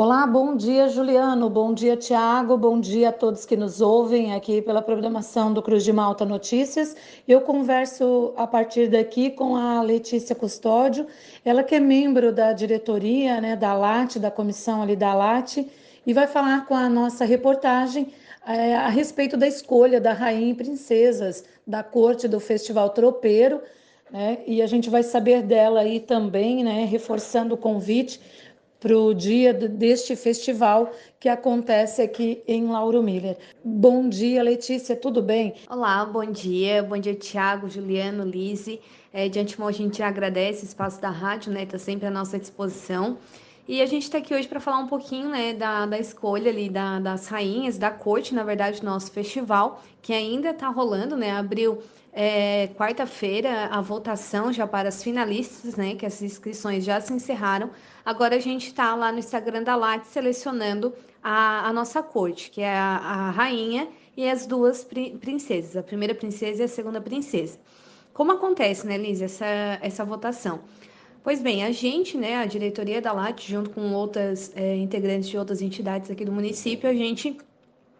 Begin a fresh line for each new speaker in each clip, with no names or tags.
Olá, bom dia, Juliano. Bom dia, Tiago. Bom dia a todos que nos ouvem aqui pela programação do Cruz de Malta Notícias. Eu converso a partir daqui com a Letícia Custódio, ela que é membro da diretoria né, da LAT, da comissão ali da LAT, e vai falar com a nossa reportagem é, a respeito da escolha da Rainha e Princesas da corte do Festival Tropeiro. Né, e a gente vai saber dela aí também, né, reforçando o convite para o dia deste festival que acontece aqui em Lauro Miller. Bom dia, Letícia, tudo bem?
Olá, bom dia, bom dia, Tiago, Juliano, Lise. É, de antemão, a gente agradece o espaço da rádio, né? Está sempre à nossa disposição. E a gente está aqui hoje para falar um pouquinho né, da, da escolha ali da, das rainhas, da corte, na verdade, do nosso festival, que ainda está rolando, né? Abriu é, quarta-feira a votação já para as finalistas, né? Que as inscrições já se encerraram. Agora a gente está lá no Instagram da LAT selecionando a, a nossa corte, que é a, a rainha e as duas princesas, a primeira princesa e a segunda princesa. Como acontece, né, Liz, essa, essa votação? Pois bem, a gente, né, a diretoria da LAT, junto com outras é, integrantes de outras entidades aqui do município, a gente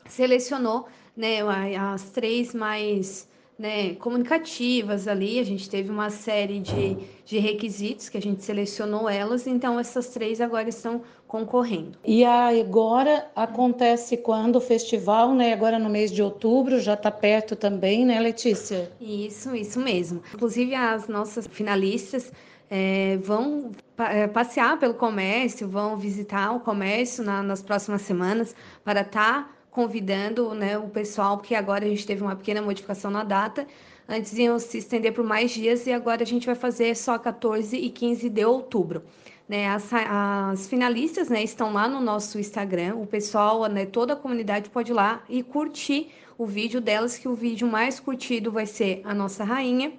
selecionou né, as três mais né, comunicativas ali. A gente teve uma série de, de requisitos que a gente selecionou elas, então essas três agora estão concorrendo.
E agora acontece quando o festival, né? Agora no mês de outubro, já está perto também, né, Letícia?
Isso, isso mesmo. Inclusive as nossas finalistas é, vão é, passear pelo comércio, vão visitar o comércio na, nas próximas semanas para estar tá convidando né, o pessoal, porque agora a gente teve uma pequena modificação na data. Antes iam se estender por mais dias e agora a gente vai fazer só 14 e 15 de outubro. Né, as, as, finalistas né, estão lá no nosso Instagram. O pessoal, né, toda a comunidade pode ir lá e curtir o vídeo delas, que o vídeo mais curtido vai ser a nossa rainha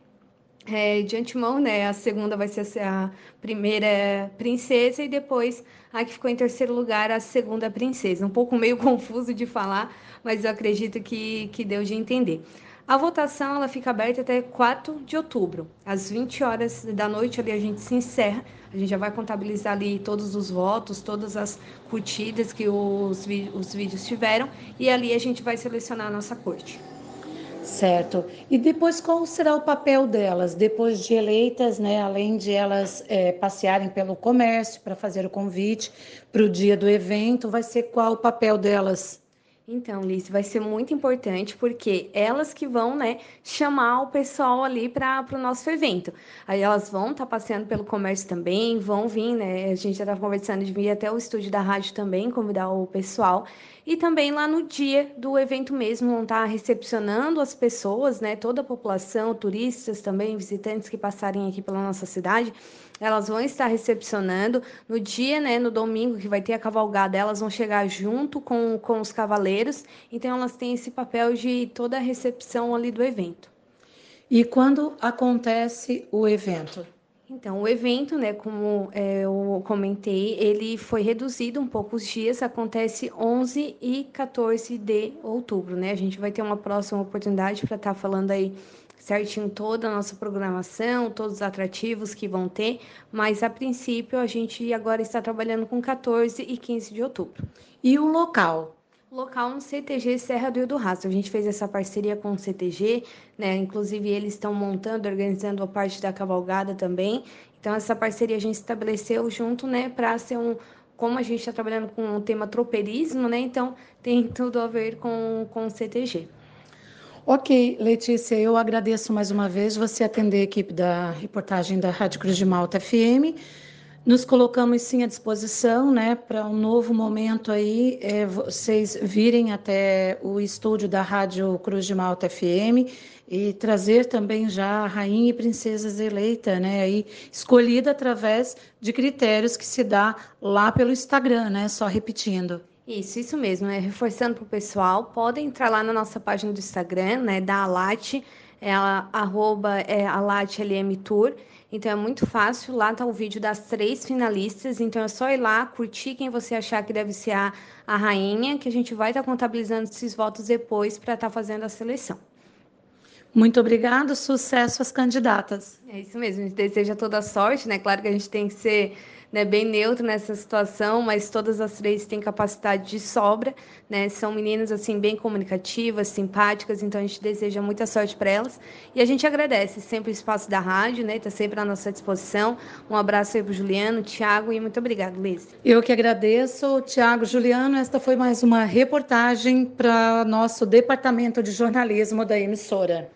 é, de antemão, né? A segunda vai ser a primeira princesa e depois a que ficou em terceiro lugar, a segunda princesa. Um pouco meio confuso de falar, mas eu acredito que, que deu de entender. A votação ela fica aberta até 4 de outubro. Às 20 horas da noite ali a gente se encerra. A gente já vai contabilizar ali todos os votos, todas as curtidas que os, os vídeos tiveram e ali a gente vai selecionar a nossa corte.
Certo. E depois, qual será o papel delas, depois de eleitas, né? Além de elas é, passearem pelo comércio para fazer o convite para o dia do evento, vai ser qual o papel delas?
Então, Liz, vai ser muito importante porque elas que vão, né, chamar o pessoal ali para o nosso evento. Aí elas vão estar tá passeando pelo comércio também, vão vir, né? A gente já estava conversando de vir até o estúdio da rádio também, convidar o pessoal. E também lá no dia do evento mesmo, vão estar tá recepcionando as pessoas, né? Toda a população, turistas também, visitantes que passarem aqui pela nossa cidade elas vão estar recepcionando. No dia, né, no domingo, que vai ter a cavalgada, elas vão chegar junto com, com os cavaleiros. Então, elas têm esse papel de toda a recepção ali do evento.
E quando acontece o evento?
Então, o evento, né, como é, eu comentei, ele foi reduzido um pouco os dias, acontece 11 e 14 de outubro, né? A gente vai ter uma próxima oportunidade para estar tá falando aí certinho toda a nossa programação, todos os atrativos que vão ter, mas a princípio a gente agora está trabalhando com 14 e 15 de outubro.
E o local?
Local no CTG Serra do Rio do Rastro. A gente fez essa parceria com o CTG, né? Inclusive eles estão montando, organizando a parte da cavalgada também. Então essa parceria a gente estabeleceu junto, né, para ser um como a gente está trabalhando com o tema tropeirismo, né? Então tem tudo a ver com, com o CTG.
Ok, Letícia, eu agradeço mais uma vez você atender a equipe da reportagem da Rádio Cruz de Malta FM. Nos colocamos sim à disposição, né, para um novo momento aí, é, vocês virem até o estúdio da Rádio Cruz de Malta FM e trazer também já a rainha e princesas eleita, né, aí escolhida através de critérios que se dá lá pelo Instagram, né, só repetindo.
Isso, isso mesmo, né? Reforçando para o pessoal, podem entrar lá na nossa página do Instagram, né? Da Alat, é a, arroba é AlatLM Tour. Então é muito fácil, lá tá o vídeo das três finalistas, então é só ir lá, curtir quem você achar que deve ser a, a rainha, que a gente vai estar tá contabilizando esses votos depois para estar tá fazendo a seleção.
Muito obrigada, sucesso às candidatas.
É isso mesmo, a gente deseja toda sorte, né? Claro que a gente tem que ser né, bem neutro nessa situação, mas todas as três têm capacidade de sobra, né? São meninas assim bem comunicativas, simpáticas, então a gente deseja muita sorte para elas e a gente agradece sempre o espaço da rádio, né? Tá sempre à nossa disposição. Um abraço aí pro Juliano, Tiago e muito obrigado, Liz.
Eu que agradeço, Tiago, Juliano. Esta foi mais uma reportagem para nosso departamento de jornalismo da emissora.